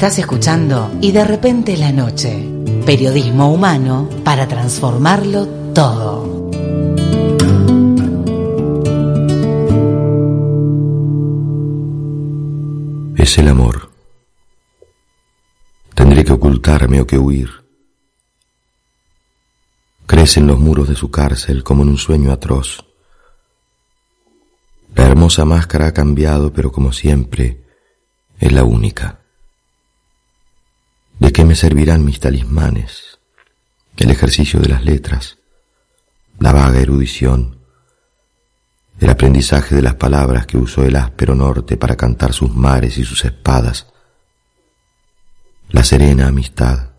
Estás escuchando y de repente la noche. Periodismo humano para transformarlo todo. Es el amor. Tendré que ocultarme o que huir. Crece en los muros de su cárcel como en un sueño atroz. La hermosa máscara ha cambiado, pero como siempre, es la única. ¿De qué me servirán mis talismanes? El ejercicio de las letras, la vaga erudición, el aprendizaje de las palabras que usó el áspero norte para cantar sus mares y sus espadas, la serena amistad,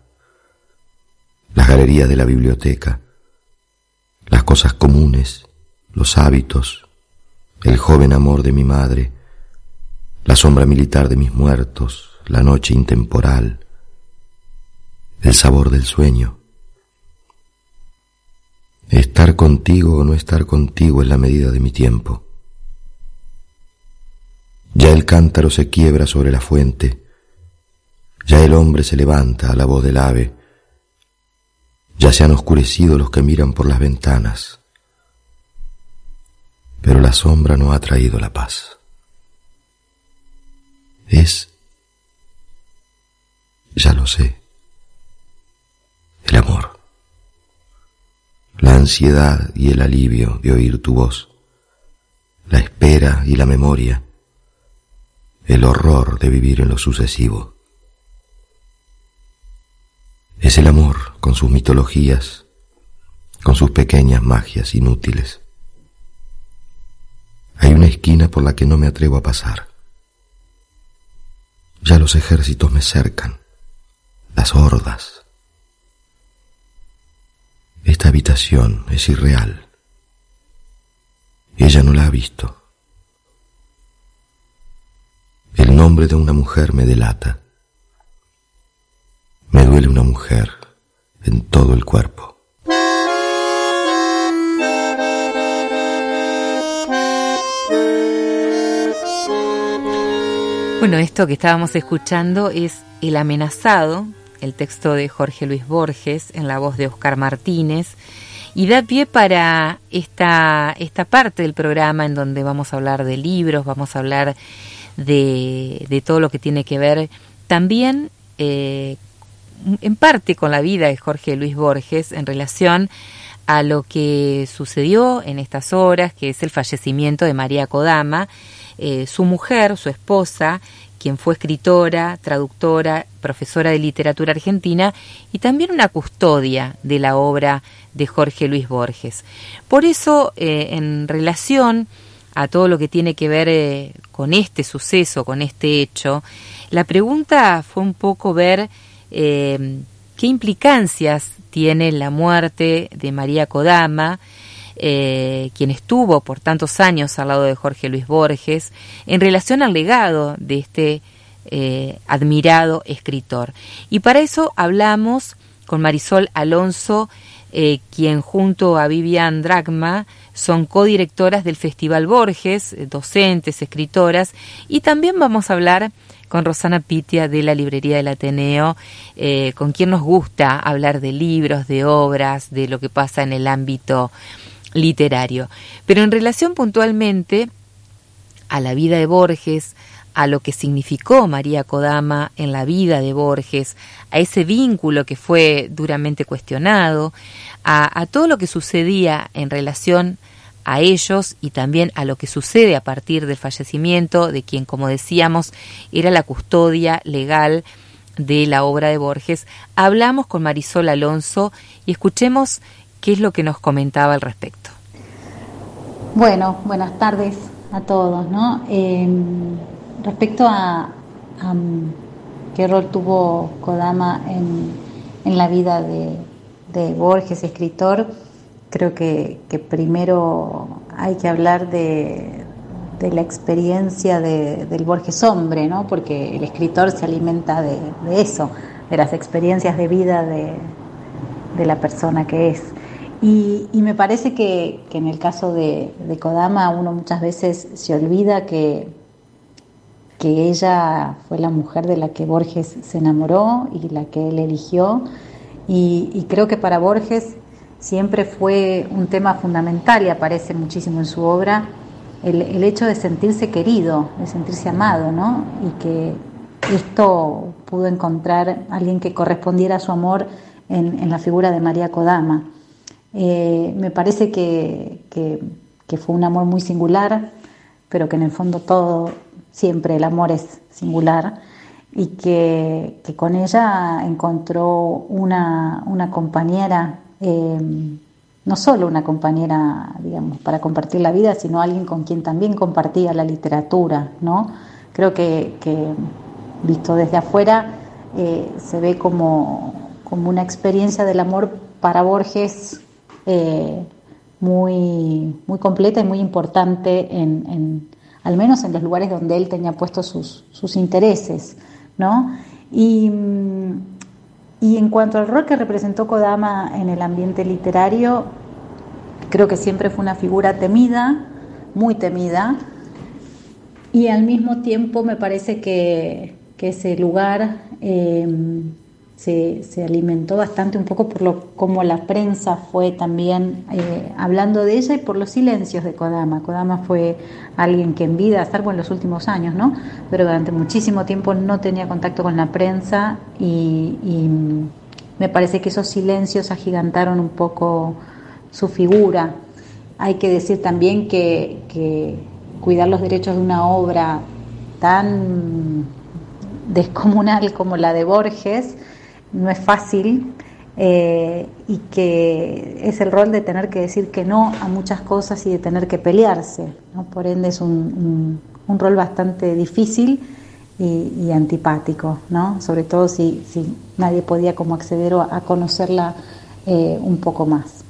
las galerías de la biblioteca, las cosas comunes, los hábitos, el joven amor de mi madre, la sombra militar de mis muertos, la noche intemporal, el sabor del sueño. Estar contigo o no estar contigo es la medida de mi tiempo. Ya el cántaro se quiebra sobre la fuente, ya el hombre se levanta a la voz del ave, ya se han oscurecido los que miran por las ventanas, pero la sombra no ha traído la paz. Es, ya lo sé, el amor, la ansiedad y el alivio de oír tu voz, la espera y la memoria, el horror de vivir en lo sucesivo. Es el amor con sus mitologías, con sus pequeñas magias inútiles. Hay una esquina por la que no me atrevo a pasar. Ya los ejércitos me cercan, las hordas, esta habitación es irreal. Ella no la ha visto. El nombre de una mujer me delata. Me duele una mujer en todo el cuerpo. Bueno, esto que estábamos escuchando es El amenazado el texto de Jorge Luis Borges en la voz de Oscar Martínez y da pie para esta, esta parte del programa en donde vamos a hablar de libros, vamos a hablar de, de todo lo que tiene que ver también eh, en parte con la vida de Jorge Luis Borges en relación a lo que sucedió en estas horas, que es el fallecimiento de María Kodama, eh, su mujer, su esposa, quien fue escritora, traductora, profesora de literatura argentina y también una custodia de la obra de Jorge Luis Borges. Por eso, eh, en relación a todo lo que tiene que ver eh, con este suceso, con este hecho, la pregunta fue un poco ver eh, qué implicancias tiene la muerte de María Kodama, quien estuvo por tantos años al lado de Jorge Luis Borges, en relación al legado de este eh, admirado escritor. Y para eso hablamos con Marisol Alonso, eh, quien junto a Vivian Dragma son codirectoras del Festival Borges, eh, docentes, escritoras, y también vamos a hablar con Rosana Pitia de la Librería del Ateneo, con quien nos gusta hablar de libros, de obras, de lo que pasa en el ámbito literario. Pero en relación puntualmente a la vida de Borges, a lo que significó María Kodama en la vida de Borges, a ese vínculo que fue duramente cuestionado, a, todo lo que sucedía en relación a ellos y también a lo que sucede a partir del fallecimiento de quien, como decíamos, era la custodia legal de la obra de Borges, hablamos con Marisol Alonso y escuchemos qué es lo que nos comentaba al respecto. Bueno, buenas tardes a todos, ¿no? Em, respecto a, qué rol tuvo Kodama en, la vida de, Borges, escritor, creo que, primero hay que hablar de, la experiencia del Borges hombre, ¿no? porque el escritor se alimenta de, eso, de las experiencias de vida de, la persona que es. Y, me parece que, en el caso de, Kodama uno muchas veces se olvida que que ella fue la mujer de la que Borges se enamoró y la que él eligió. Y, creo que para Borges siempre fue un tema fundamental y aparece muchísimo en su obra el, hecho de sentirse querido, de sentirse amado, ¿no? Y que esto pudo encontrar alguien que correspondiera a su amor en, la figura de María Kodama. Eh, me parece que, que fue un amor muy singular, pero que en el fondo todo siempre el amor es singular y que, con ella encontró una, compañera, em, no solo una compañera, digamos, para compartir la vida, sino alguien con quien también compartía la literatura, ¿no? Creo que, visto desde afuera eh, se ve como, una experiencia del amor para Borges eh, muy, muy completa y muy importante en al menos en los lugares donde él tenía puestos sus, intereses, ¿no? Y, y, en cuanto al rol que representó Kodama en el ambiente literario, creo que siempre fue una figura temida, muy temida, y al mismo tiempo me parece que, ese lugar eh, se, alimentó bastante un poco por lo como la prensa fue también eh, hablando de ella y por los silencios de Kodama. Kodama fue alguien que en vida, salvo en los últimos años, ¿no? Pero durante muchísimo tiempo no tenía contacto con la prensa y, me parece que esos silencios agigantaron un poco su figura. Hay que decir también que, que cuidar los derechos de una obra tan descomunal como la de Borges, no es fácil eh, y que es el rol de tener que decir que no a muchas cosas y de tener que pelearse. Por ende es un, rol bastante difícil y, antipático, ¿no? sobre todo si, si, nadie podía como acceder a, conocerla eh, un poco más.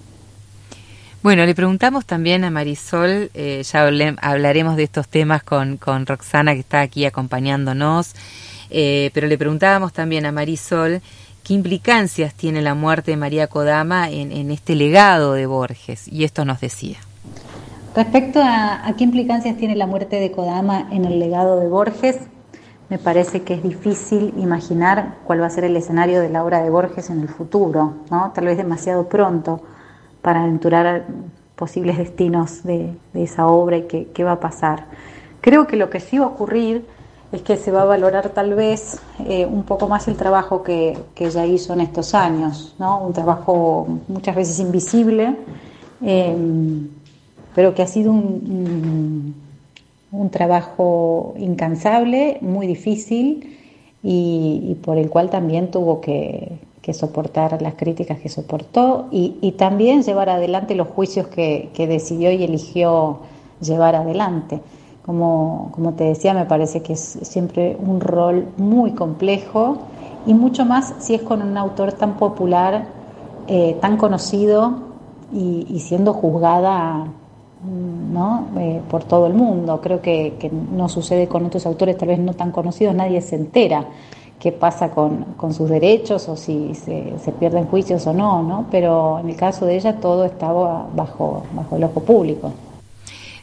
Bueno, le preguntamos también a Marisol, eh, ya hablaremos de estos temas con, con Roxana que está aquí acompañándonos, pero le preguntábamos también a Marisol qué implicancias tiene la muerte de María Kodama en, este legado de Borges. Y esto nos decía. Respecto a, qué implicancias tiene la muerte de Kodama en el legado de Borges, me parece que es difícil imaginar cuál va a ser el escenario de la obra de Borges en el futuro, ¿no? Tal vez demasiado pronto para aventurar posibles destinos de, esa obra y qué va a pasar. Creo que lo que sí va a ocurrir es que se va a valorar tal vez eh, un poco más el trabajo que, ella hizo en estos años, ¿no? un trabajo muchas veces invisible, eh, pero que ha sido un, un, trabajo incansable, muy difícil y, por el cual también tuvo que, soportar las críticas que soportó y, también llevar adelante los juicios que decidió y eligió llevar adelante. Como, como te decía, me parece que es siempre un rol muy complejo y mucho más si es con un autor tan popular, eh, tan conocido y, siendo juzgada ¿no? Eh, por todo el mundo. Creo que, no sucede con otros autores tal vez no tan conocidos, nadie se entera qué pasa con, con sus derechos o si se, se, pierden juicios o no, ¿no? pero en el caso de ella todo estaba bajo, bajo el ojo público.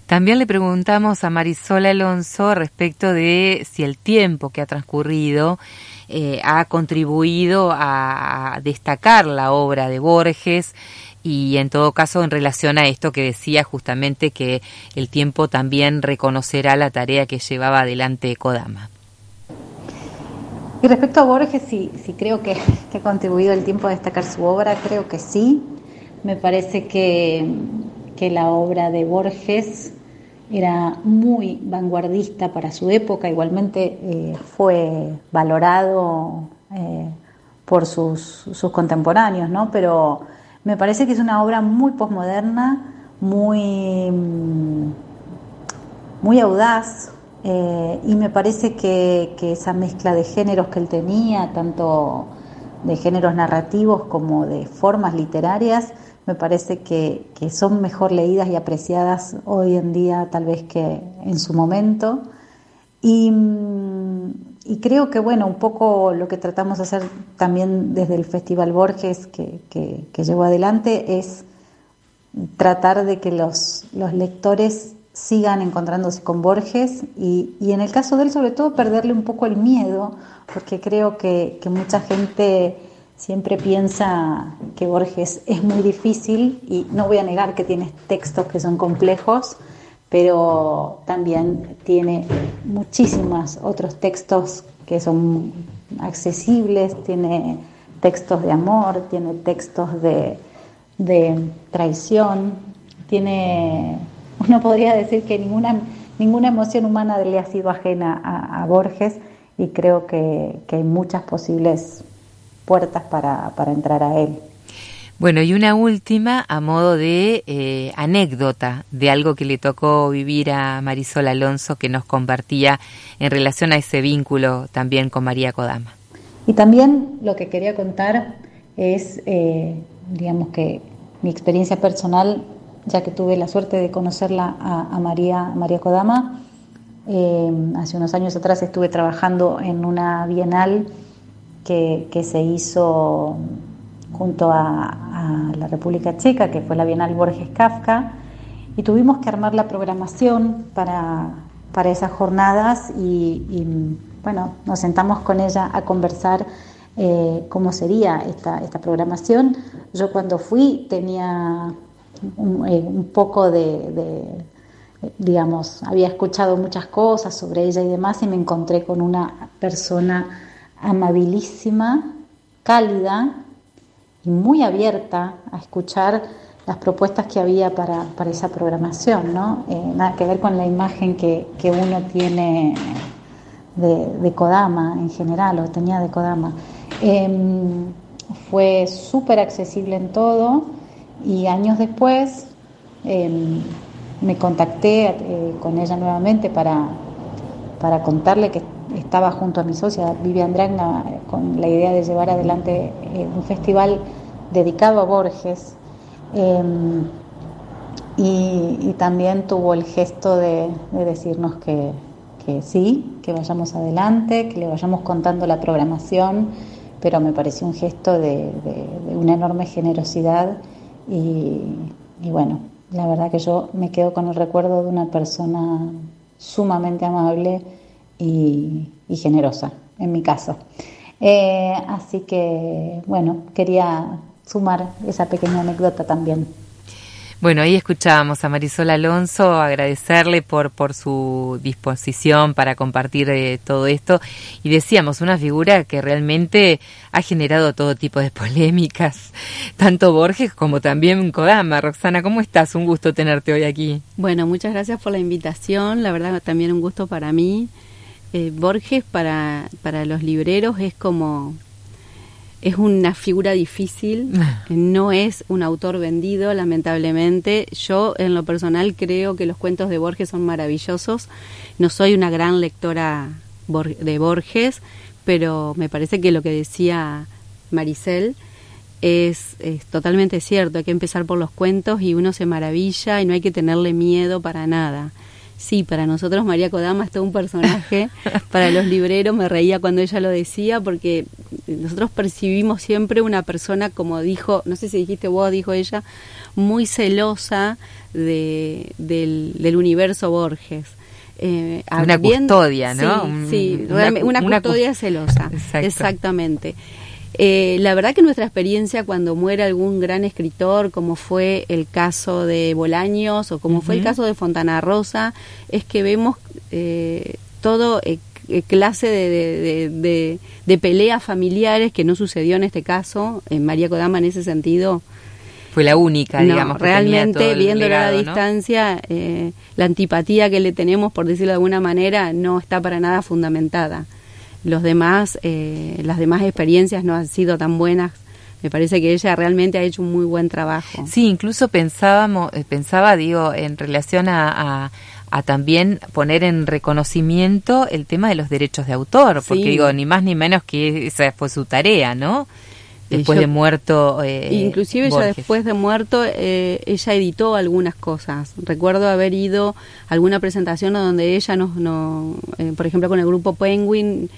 También le preguntamos a Marisol Alonso respecto de si el tiempo que ha transcurrido eh, ha contribuido a destacar la obra de Borges y en todo caso en relación a esto que decía justamente que el tiempo también reconocerá la tarea que llevaba adelante Kodama. Y respecto a Borges, sí, sí creo que, que, ha contribuido el tiempo a destacar su obra, creo que sí. Me parece que, que la obra de Borges era muy vanguardista para su época, igualmente eh, fue valorado eh, por sus, contemporáneos, ¿no? pero me parece que es una obra muy posmoderna, muy, muy audaz, eh, y me parece que, que, esa mezcla de géneros que él tenía, tanto de géneros narrativos como de formas literarias, me parece que, son mejor leídas y apreciadas hoy en día tal vez que en su momento. Y, creo que, bueno, un poco lo que tratamos de hacer también desde el Festival Borges que, que, llevo adelante es tratar de que los, los lectores sigan encontrándose con Borges y, en el caso de él sobre todo perderle un poco el miedo, porque creo que, mucha gente siempre piensa que Borges es muy difícil y no voy a negar que tiene textos que son complejos, pero también tiene muchísimos otros textos que son accesibles, tiene textos de amor, tiene textos de, de traición, tiene uno podría decir que ninguna, ninguna emoción humana le ha sido ajena a, Borges y creo que, hay muchas posibles puertas para, entrar a él. Bueno, y una última a modo de eh, anécdota de algo que le tocó vivir a Marisol Alonso que nos compartía en relación a ese vínculo también con María Kodama. Y también lo que quería contar es, eh, digamos que mi experiencia personal ya que tuve la suerte de conocerla a, María, María Kodama. Eh, hace unos años atrás estuve trabajando en una bienal que, se hizo junto a, la República Checa, que fue la Bienal Borges Kafka, y tuvimos que armar la programación para, para esas jornadas y, bueno, nos sentamos con ella a conversar eh, cómo sería esta, esta programación. Yo cuando fui tenía un, eh, poco de, digamos, había escuchado muchas cosas sobre ella y demás y me encontré con una persona amabilísima, cálida y muy abierta a escuchar las propuestas que había para, esa programación, ¿no? Eh, nada que ver con la imagen que, uno tiene de, Kodama en general, o tenía de Kodama. Em, fue súper accesible en todo y años después em, me contacté eh, con ella nuevamente para, para contarle que estaba junto a mi socia Vivian Dragna con la idea de llevar adelante eh, un festival dedicado a Borges. Em, y, también tuvo el gesto de, decirnos que, sí, que vayamos adelante, que le vayamos contando la programación, pero me pareció un gesto de una enorme generosidad y, bueno, la verdad que yo me quedo con el recuerdo de una persona sumamente amable y, generosa, en mi caso. Eh, así que, bueno, quería sumar esa pequeña anécdota también. Bueno, ahí escuchábamos a Marisol Alonso, agradecerle por, por su disposición para compartir eh, todo esto y decíamos, una figura que realmente ha generado todo tipo de polémicas, tanto Borges como también Kodama. Roxana, ¿cómo estás? Un gusto tenerte hoy aquí. Bueno, muchas gracias por la invitación, la verdad también un gusto para mí. Eh, Borges para, para los libreros es como es una figura difícil, no es un autor vendido, lamentablemente. Yo, en lo personal, creo que los cuentos de Borges son maravillosos. No soy una gran lectora de Borges, pero me parece que lo que decía Maricel es, es totalmente cierto. Hay que empezar por los cuentos y uno se maravilla y no hay que tenerle miedo para nada. Sí, para nosotros María Kodama es todo un personaje. para los libreros me reía cuando ella lo decía porque nosotros percibimos siempre una persona, como dijo, no sé si dijiste vos, dijo ella, muy celosa de, del, universo Borges. Eh, una custodia, ¿no? Sí, una, custodia celosa. Exactamente. Eh, la verdad que nuestra experiencia cuando muere algún gran escritor, como fue el caso de Bolaños o como fue el caso de Fontana Rosa, es que vemos eh, todo eh, clase de, de, peleas familiares que no sucedió en este caso. En María Kodama en ese sentido fue la única, digamos. realmente, viéndola a la distancia, la antipatía que le tenemos, por decirlo de alguna manera, no está para nada fundamentada los demás, eh, las demás experiencias no han sido tan buenas. Me parece que ella realmente ha hecho un muy buen trabajo. Sí, incluso pensábamos, eh, pensaba, digo, en relación a, a, también poner en reconocimiento el tema de los derechos de autor, porque digo, ni más ni menos que esa fue su tarea, ¿no? Después de muerto. Eh, inclusive ya después de muerto, eh, ella editó algunas cosas. Recuerdo haber ido a alguna presentación donde ella nos, no, eh, por ejemplo, con el grupo Penguin,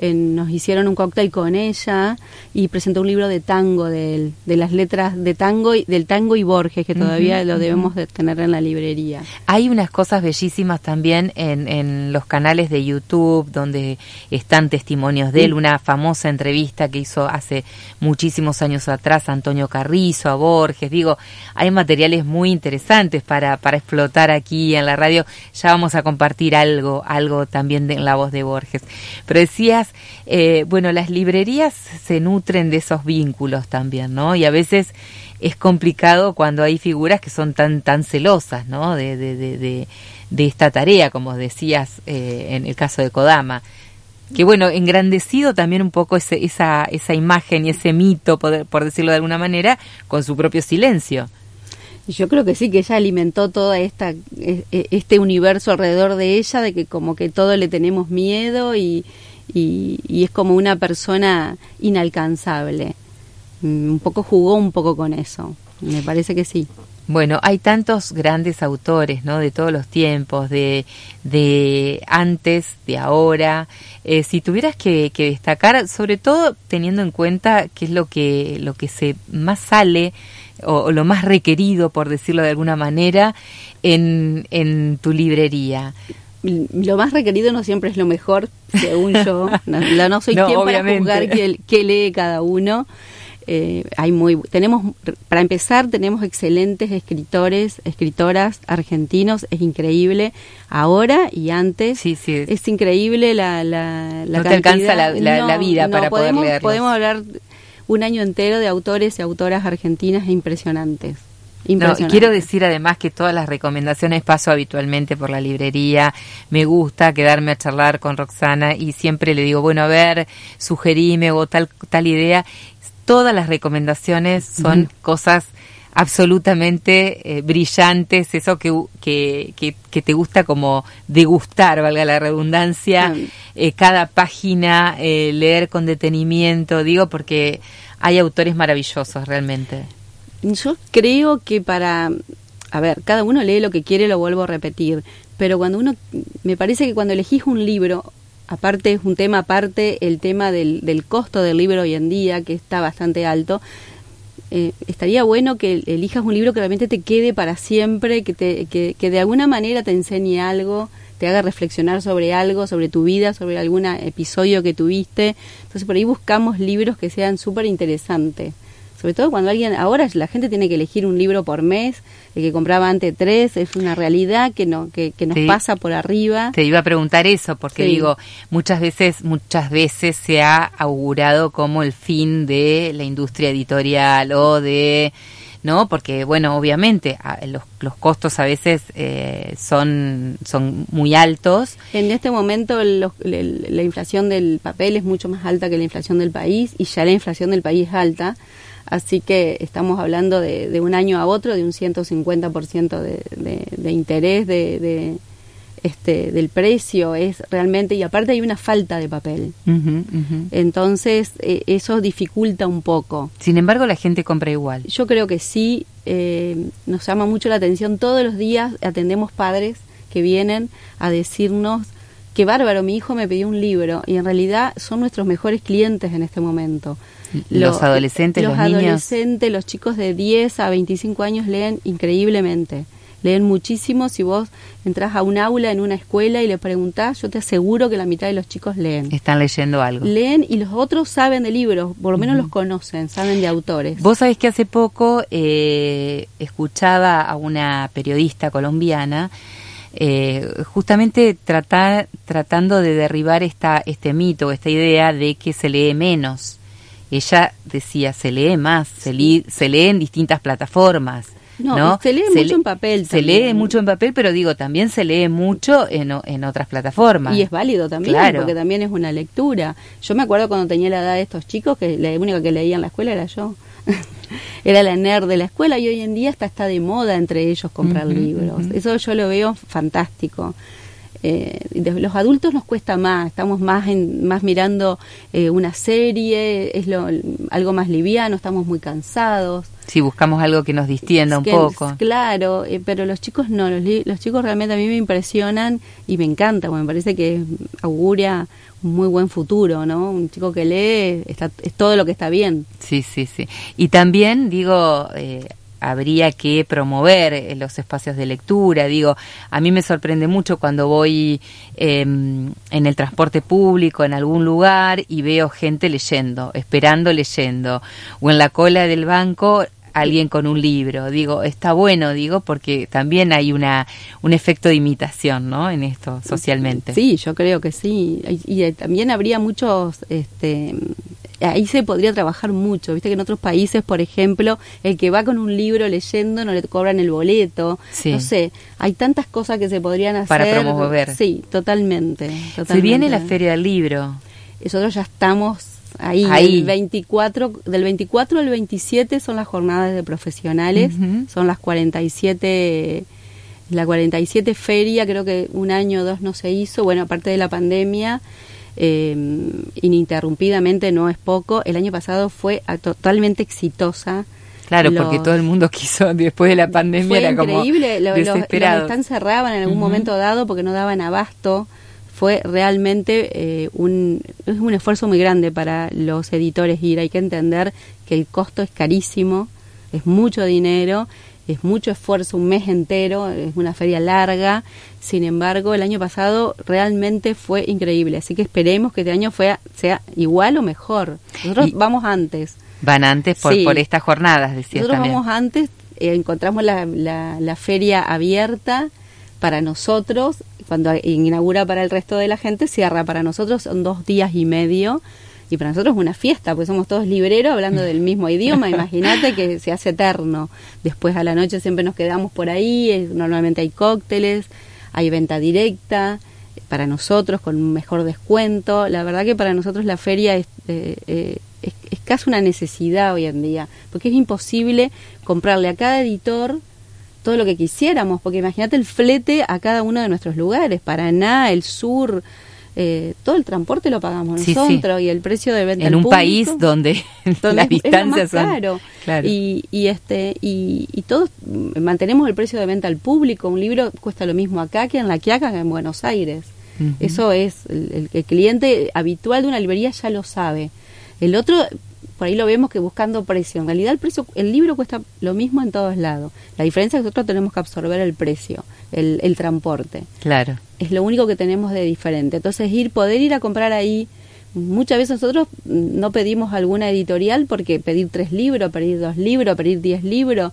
nos hicieron un cóctel con ella y presentó un libro de tango de, de las letras de tango y del tango y Borges que todavía lo debemos de tener en la librería. Hay unas cosas bellísimas también en, en los canales de YouTube donde están testimonios de él, una famosa entrevista que hizo hace muchísimos años atrás Antonio Carrizo a Borges, digo, hay materiales muy interesantes para, para explotar aquí en la radio, ya vamos a compartir algo, algo también de, en la voz de Borges. Pero decías eh, bueno, las librerías se nutren de esos vínculos también, ¿no? Y a veces es complicado cuando hay figuras que son tan, tan celosas, ¿no? De, de, de, esta tarea, como decías eh, en el caso de Kodama. Que bueno, engrandecido también un poco ese, esa, esa imagen y ese mito, por, por decirlo de alguna manera, con su propio silencio. Yo creo que sí, que ella alimentó todo esta, e, e, este universo alrededor de ella, de que como que todo le tenemos miedo y, y, es como una persona inalcanzable. Mm, un poco jugó un poco con eso, me parece que sí. Bueno, hay tantos grandes autores, ¿no? De todos los tiempos, de, de antes, de ahora. Eh, si tuvieras que, destacar, sobre todo teniendo en cuenta qué es lo que, lo que se más sale o, lo más requerido, por decirlo de alguna manera, en, en tu librería lo más requerido no siempre es lo mejor, según yo. No, no soy quien para juzgar qué, lee cada uno. Eh, hay muy tenemos para empezar tenemos excelentes escritores escritoras argentinos es increíble ahora y antes sí, sí. es increíble la la, no te alcanza la, vida para podemos, poder leerlos. podemos hablar un año entero de autores y autoras argentinas impresionantes no, quiero decir además que todas las recomendaciones paso habitualmente por la librería. Me gusta quedarme a charlar con Roxana y siempre le digo, bueno, a ver, sugerime o tal, tal idea. Todas las recomendaciones son cosas absolutamente eh, brillantes, eso que, que, que, te gusta como degustar, valga la redundancia, eh, cada página, eh, leer con detenimiento, digo, porque hay autores maravillosos realmente. Yo creo que para, a ver, cada uno lee lo que quiere, lo vuelvo a repetir, pero cuando uno, me parece que cuando elegís un libro, aparte es un tema aparte, el tema del, del costo del libro hoy en día, que está bastante alto, eh, estaría bueno que elijas un libro que realmente te quede para siempre, que, te, que, que de alguna manera te enseñe algo, te haga reflexionar sobre algo, sobre tu vida, sobre algún episodio que tuviste. Entonces por ahí buscamos libros que sean súper interesantes sobre todo cuando alguien, ahora la gente tiene que elegir un libro por mes, el que compraba antes tres, es una realidad que, no, que, nos pasa por arriba. Te iba a preguntar eso, porque digo, muchas veces, muchas veces se ha augurado como el fin de la industria editorial o de... ¿no? Porque, bueno, obviamente los, los costos a veces eh, son, son muy altos. En este momento la inflación del papel es mucho más alta que la inflación del país y ya la inflación del país es alta. Así que estamos hablando de, un año a otro de un 150% de, de, de interés de, este, del precio. Es realmente, y aparte hay una falta de papel. Entonces, eh, eso dificulta un poco. Sin embargo, la gente compra igual. Yo creo que sí. Eh, nos llama mucho la atención. Todos los días atendemos padres que vienen a decirnos que bárbaro, mi hijo me pidió un libro y en realidad son nuestros mejores clientes en este momento los adolescentes, los, adolescentes, los chicos de 10 a 25 años leen increíblemente. Leen muchísimo. Si vos entras a un aula en una escuela y le preguntás, yo te aseguro que la mitad de los chicos leen. Están leyendo algo. Leen y los otros saben de libros, por lo menos los conocen, saben de autores. Vos sabés que hace poco eh, escuchaba a una periodista colombiana eh, justamente tratar, tratando de derribar esta, este mito, esta idea de que se lee menos ella decía, se lee más, se, lee, se lee en distintas plataformas. No, se lee mucho en papel. Se lee mucho en papel, pero digo, también se lee mucho en, en otras plataformas. Y es válido también, porque también es una lectura. Yo me acuerdo cuando tenía la edad de estos chicos, que la única que leía en la escuela era yo. era la nerd de la escuela y hoy en día está, está de moda entre ellos comprar libros. Eso yo lo veo fantástico. Eh, los adultos nos cuesta más, estamos más en, más mirando eh, una serie, es lo, algo más liviano, estamos muy cansados. Sí, buscamos algo que nos distienda un poco. Claro, eh, pero los chicos no, los, los, chicos realmente a mí me impresionan y me encanta, me parece que auguria un muy buen futuro, ¿no? Un chico que lee está, es todo lo que está bien. Sí, sí, sí. Y también, digo, eh, habría que promover eh, los espacios de lectura. Digo, a mí me sorprende mucho cuando voy em, en el transporte público, en algún lugar, y veo gente leyendo, esperando leyendo, o en la cola del banco alguien con un libro. Digo, está bueno, digo, porque también hay una un efecto de imitación, ¿no? En esto socialmente. Sí, yo creo que sí. Y, y también habría muchos este ahí se podría trabajar mucho. Viste que en otros países, por ejemplo, el que va con un libro leyendo no le cobran el boleto. No sé, hay tantas cosas que se podrían hacer. Para promover. Sí, totalmente. totalmente. Se viene la Feria del Libro. Nosotros ya estamos ahí. ahí. El 24, del 24 al 27 son las jornadas de profesionales, son las 47 la 47 feria, creo que un año o dos no se hizo, bueno, aparte de la pandemia, eh, ininterrumpidamente no es poco. El año pasado fue totalmente exitosa. Claro, porque todo el mundo quiso, después de la pandemia, era increíble. Como desesperado. Los, cerraban en algún momento dado porque no daban abasto. Fue realmente eh, un, es un esfuerzo muy grande para los editores ir. Hay que entender que el costo es carísimo, es mucho dinero es mucho esfuerzo, un mes entero, es una feria larga. Sin embargo, el año pasado realmente fue increíble, así que esperemos que este año sea igual o mejor. Nosotros vamos antes. Van antes por, por estas jornadas, decías Nosotros vamos antes, eh, encontramos la, la, la feria abierta para nosotros, cuando inaugura para el resto de la gente, cierra para nosotros, son dos días y medio y para nosotros es una fiesta, porque somos todos libreros hablando del mismo idioma, imagínate que se hace eterno. Después a la noche siempre nos quedamos por ahí, normalmente hay cócteles, hay venta directa para nosotros con un mejor descuento. La verdad que para nosotros la feria es, eh, eh, es, es casi una necesidad hoy en día, porque es imposible comprarle a cada editor todo lo que quisiéramos, porque imagínate el flete a cada uno de nuestros lugares, Paraná, el sur, eh, todo el transporte lo pagamos nosotros y el precio de venta en un país donde, las distancias son claro. y, y este y, y, todos mantenemos el precio de venta al público. Un libro cuesta lo mismo acá que en La Quiaca que en Buenos Aires. Eso es el, el, cliente habitual de una librería ya lo sabe. El otro por ahí lo vemos que buscando precio. En realidad el precio, el libro cuesta lo mismo en todos lados. La diferencia es que nosotros tenemos que absorber el precio, el, el transporte. Claro. Es lo único que tenemos de diferente. Entonces ir, poder ir a comprar ahí, muchas veces nosotros no pedimos alguna editorial porque pedir tres libros, pedir dos libros, pedir diez libros,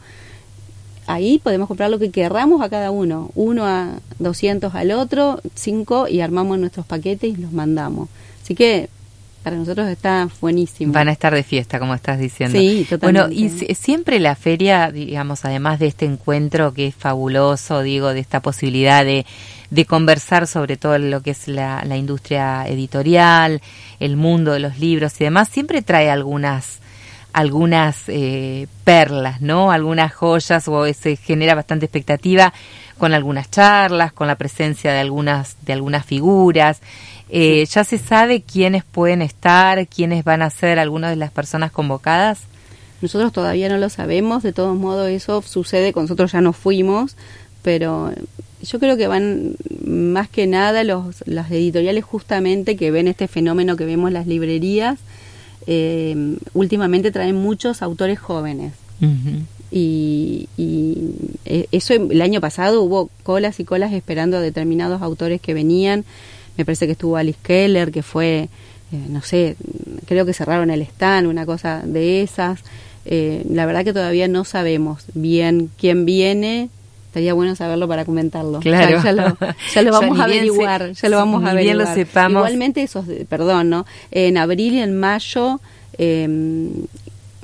ahí podemos comprar lo que querramos a cada uno, uno a 200 al otro, cinco y armamos nuestros paquetes y los mandamos. Así que para nosotros está buenísimo. Van a estar de fiesta, como estás diciendo. Sí, totalmente. Bueno, y siempre la feria, digamos, además de este encuentro que es fabuloso, digo, de esta posibilidad de, de conversar sobre todo lo que es la, la industria editorial, el mundo de los libros y demás, siempre trae algunas algunas eh, perlas, ¿no? Algunas joyas o se genera bastante expectativa con algunas charlas, con la presencia de algunas de algunas figuras. Eh, ¿Ya se sabe quiénes pueden estar, quiénes van a ser algunas de las personas convocadas? Nosotros todavía no lo sabemos, de todos modos eso sucede, con nosotros ya no fuimos, pero yo creo que van más que nada los, las editoriales justamente que ven este fenómeno que vemos en las librerías, eh, últimamente traen muchos autores jóvenes. y, y, eh, eso el año pasado hubo colas y colas esperando a determinados autores que venían me parece que estuvo Alice Keller, que fue, eh, no sé, creo que cerraron el stand, una cosa de esas. Eh, la verdad que todavía no sabemos bien quién viene. Estaría bueno saberlo para comentarlo. Claro. Ya, lo, ya lo, vamos a averiguar. ya lo vamos a averiguar. Bien lo sepamos. Igualmente, esos, perdón, ¿no? En abril y en mayo eh,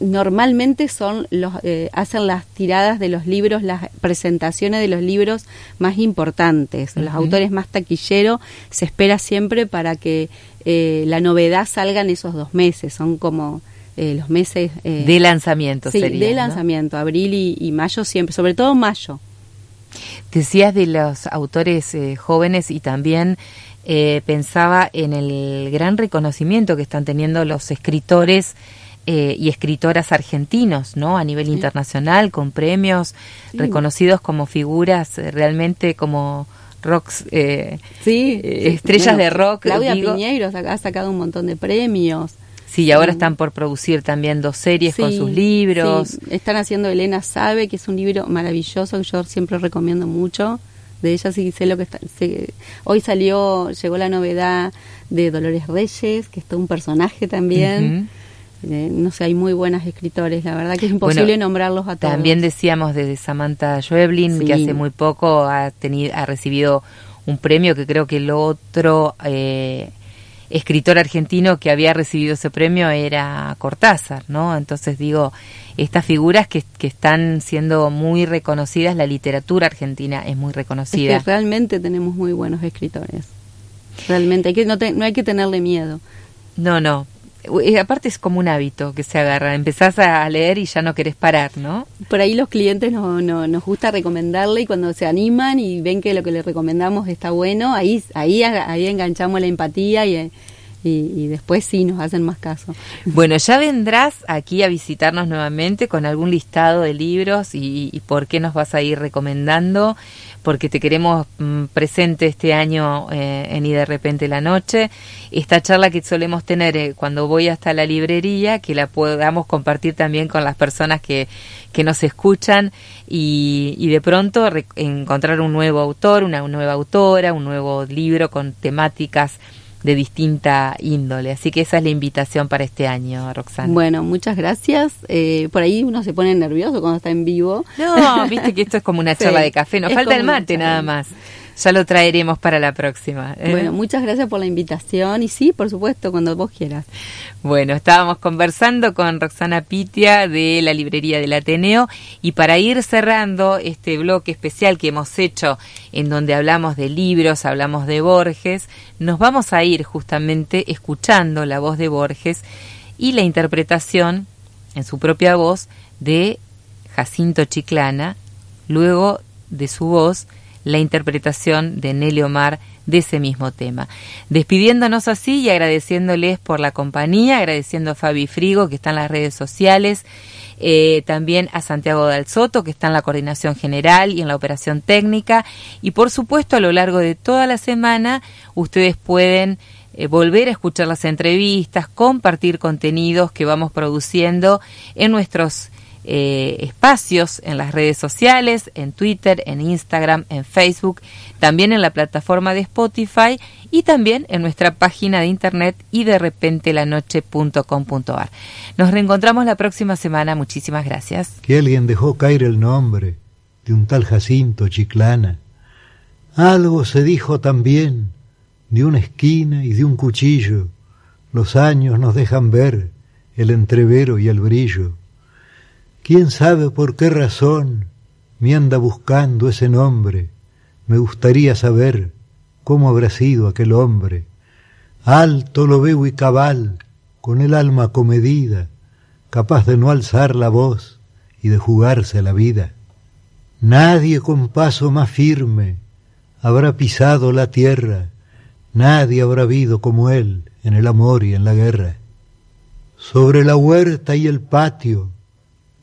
normalmente son los eh, hacen las tiradas de los libros, las presentaciones de los libros más importantes, los autores más taquilleros, se espera siempre para que eh, la novedad salga en esos dos meses, son como eh, los meses de lanzamiento sí, de lanzamiento, abril y, y, mayo siempre, sobre todo mayo. Decías de los autores eh, jóvenes y también eh, pensaba en el gran reconocimiento que están teniendo los escritores eh, y escritoras argentinos, ¿no? A nivel internacional, con premios reconocidos como figuras realmente como rocks, sí, estrellas de rock. Claudia Piñeiro ha sacado un montón de premios. Sí, y ahora están por producir también dos series con sus libros. Están haciendo Elena Sabe, que es un libro maravilloso que yo siempre recomiendo mucho. De ella sí sé lo que está. hoy salió, llegó la novedad de Dolores Reyes, que es todo un personaje también. Eh, no sé, hay muy buenas escritores, la verdad que es imposible nombrarlos a todos. También decíamos de Samantha Schweblin, que hace muy poco ha, tenido, ha recibido un premio que creo que el otro eh, escritor argentino que había recibido ese premio era Cortázar, ¿no? Entonces digo, estas figuras que, que están siendo muy reconocidas, la literatura argentina es muy reconocida. Es que realmente tenemos muy buenos escritores. Realmente, hay que, no, no hay que tenerle miedo. No, no, aparte es como un hábito que se agarra, empezás a leer y ya no querés parar, ¿no? Por ahí los clientes no, no, nos gusta recomendarle y cuando se animan y ven que lo que les recomendamos está bueno, ahí, ahí, ahí enganchamos la empatía y, y, después sí nos hacen más caso. Bueno, ya vendrás aquí a visitarnos nuevamente con algún listado de libros y, y por qué nos vas a ir recomendando porque te queremos mm, presente este año eh, en Y de repente la noche. Esta charla que solemos tener eh, cuando voy hasta la librería, que la podamos compartir también con las personas que, que nos escuchan y, y de pronto encontrar un nuevo autor, una nueva autora, un nuevo libro con temáticas de distinta índole. Así que esa es la invitación para este año, Roxana. Bueno, muchas gracias. Eh, por ahí uno se pone nervioso cuando está en vivo. No, viste que esto es como una charla de café, nos falta el mate nada más. Ya lo traeremos para la próxima. ¿eh? Bueno, muchas gracias por la invitación y sí, por supuesto, cuando vos quieras. Bueno, estábamos conversando con Roxana Pitia de la librería del Ateneo y para ir cerrando este bloque especial que hemos hecho en donde hablamos de libros, hablamos de Borges, nos vamos a ir justamente escuchando la voz de Borges y la interpretación en su propia voz de Jacinto Chiclana, luego de su voz la interpretación de Nelly Omar de ese mismo tema. Despidiéndonos así y agradeciéndoles por la compañía, agradeciendo a Fabi Frigo que está en las redes sociales, eh, también a Santiago Dal Soto que está en la coordinación general y en la operación técnica y por supuesto a lo largo de toda la semana ustedes pueden eh, volver a escuchar las entrevistas, compartir contenidos que vamos produciendo en nuestros eh, espacios en las redes sociales, en Twitter, en Instagram, en Facebook, también en la plataforma de Spotify y también en nuestra página de internet y de repente la noche.com.ar. Nos reencontramos la próxima semana. Muchísimas gracias. Que alguien dejó caer el nombre de un tal Jacinto Chiclana. Algo se dijo también de una esquina y de un cuchillo. Los años nos dejan ver el entrevero y el brillo ¿Quién sabe por qué razón me anda buscando ese nombre? Me gustaría saber cómo habrá sido aquel hombre. Alto lo veo y cabal, con el alma comedida, capaz de no alzar la voz y de jugarse la vida. Nadie con paso más firme habrá pisado la tierra, nadie habrá habido como él en el amor y en la guerra. Sobre la huerta y el patio,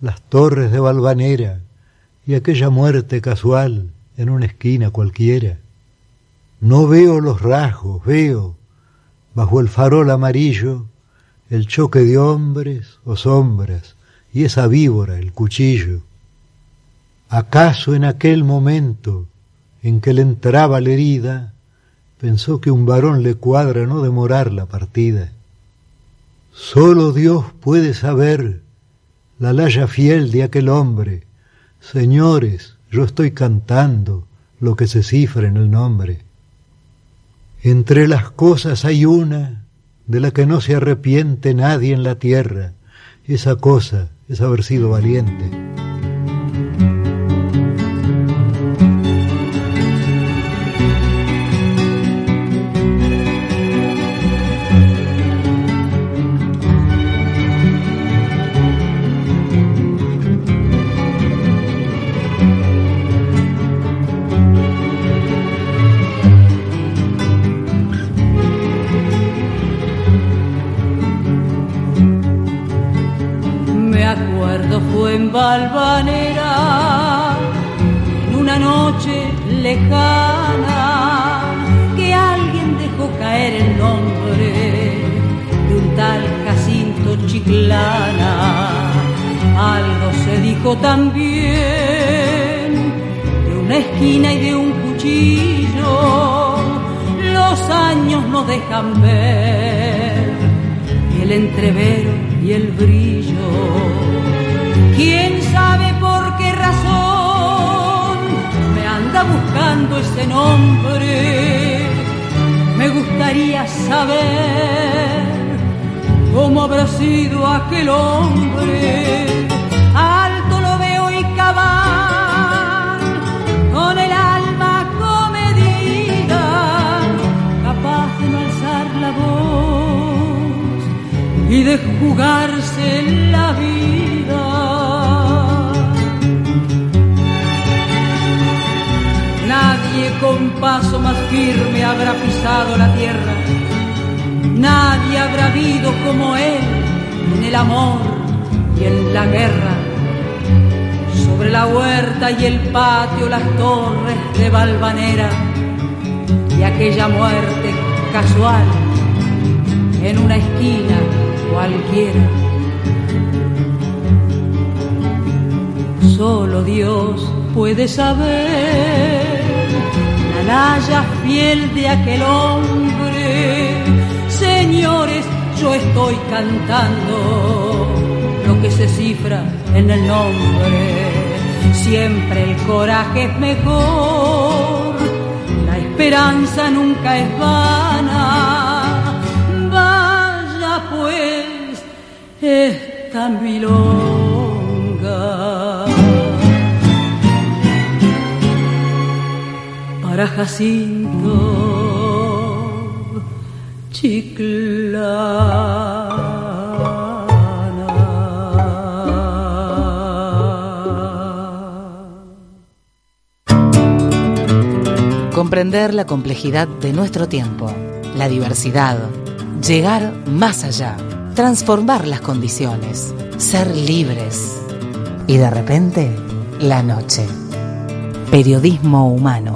las torres de Valvanera y aquella muerte casual en una esquina cualquiera. No veo los rasgos, veo, bajo el farol amarillo, el choque de hombres o sombras y esa víbora, el cuchillo. ¿Acaso en aquel momento en que le entraba la herida, pensó que un varón le cuadra no demorar la partida? Solo Dios puede saber la laya fiel de aquel hombre. Señores, yo estoy cantando lo que se cifra en el nombre. Entre las cosas hay una de la que no se arrepiente nadie en la tierra. Esa cosa es haber sido valiente. El entrevero y el brillo. ¿Quién sabe por qué razón me anda buscando ese nombre? Me gustaría saber cómo habrá sido aquel hombre. Y de jugarse la vida. Nadie con paso más firme habrá pisado la tierra Nadie habrá habido como él en el amor y en la guerra. Sobre la huerta y el patio, las torres de Valvanera y aquella muerte casual en una esquina cualquiera. Solo Dios puede saber la laya fiel de aquel hombre Señores, yo estoy cantando lo que se cifra en el nombre. Siempre el coraje es mejor, la esperanza nunca es vana. Esta milonga. Para Jacinto Comprender la complejidad de nuestro tiempo, la diversidad, llegar más allá, transformar las condiciones, ser libres y de repente la noche. Periodismo humano.